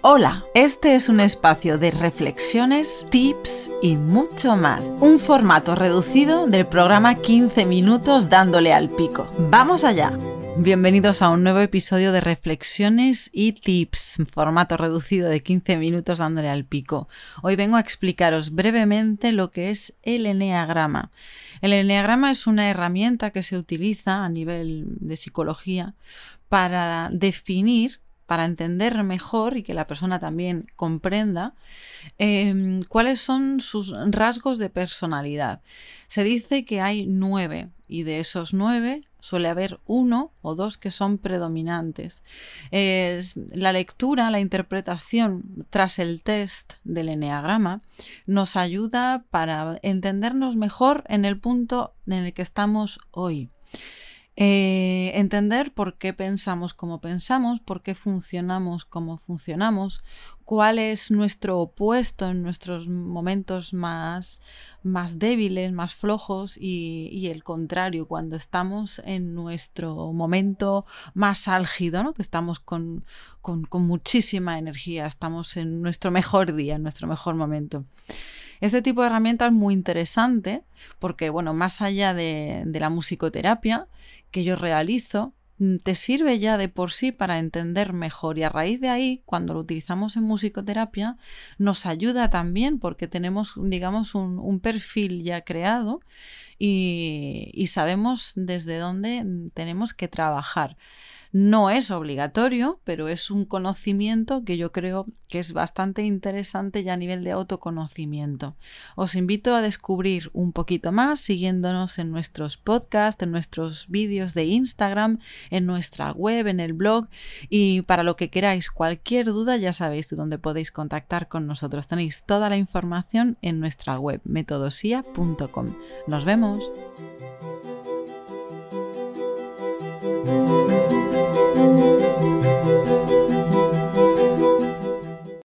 Hola, este es un espacio de reflexiones, tips y mucho más. Un formato reducido del programa 15 minutos dándole al pico. ¡Vamos allá! Bienvenidos a un nuevo episodio de Reflexiones y Tips, formato reducido de 15 minutos dándole al pico. Hoy vengo a explicaros brevemente lo que es el eneagrama. El eneagrama es una herramienta que se utiliza a nivel de psicología para definir para entender mejor y que la persona también comprenda em, cuáles son sus rasgos de personalidad. Se dice que hay nueve y de esos nueve suele haber uno o dos que son predominantes. Es, la lectura, la interpretación tras el test del eneagrama nos ayuda para entendernos mejor en el punto en el que estamos hoy. Eh, entender por qué pensamos como pensamos, por qué funcionamos como funcionamos, cuál es nuestro opuesto en nuestros momentos más, más débiles, más flojos y, el contrario, cuando estamos en nuestro momento más álgido, que estamos con, con, muchísima energía, estamos en nuestro mejor día, en nuestro mejor momento. Este tipo de herramienta es muy interesante porque, bueno, más allá de, la musicoterapia, que yo realizo mm, te sirve ya de por sí para entender mejor y a raíz de ahí, cuando lo utilizamos en musicoterapia, nos ayuda también porque tenemos, digamos, un, perfil ya creado y sabemos desde dónde tenemos que trabajar. No es obligatorio, pero es un conocimiento que yo creo que es bastante interesante ya a nivel de autoconocimiento. Os invito a descubrir un poquito más siguiéndonos en nuestros podcasts, en nuestros vídeos de Instagram, en nuestra web, en el blog y para lo que queráis, cualquier duda ya sabéis dónde podéis contactar con nosotros. Tenéis toda la información en nuestra web metodosia.com. Nos vemos.